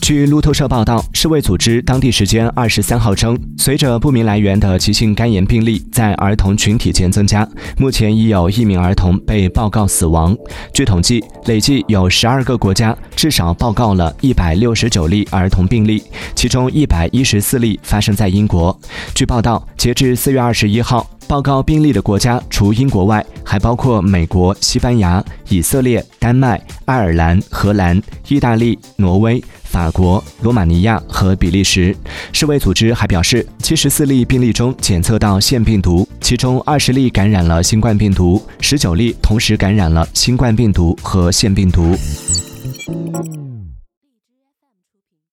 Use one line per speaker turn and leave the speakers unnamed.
据路透社报道，世卫组织当地时间二十三号称，随着不明来源的急性肝炎病例在儿童群体间增加，目前已有一名儿童被报告死亡。据统计，累计有十二个国家至少报告了一百六十九例儿童病例，其中一百一十四例发生在英国。据报道，截至四月二十一号。报告病例的国家除英国外，还包括美国、西班牙、以色列、丹麦、爱尔兰、荷兰、意大利、挪威、法国、罗马尼亚和比利时。世卫组织还表示，七十四例病例中检测到腺病毒，其中二十例感染了新冠病毒，十九例同时感染了新冠病毒和腺病毒。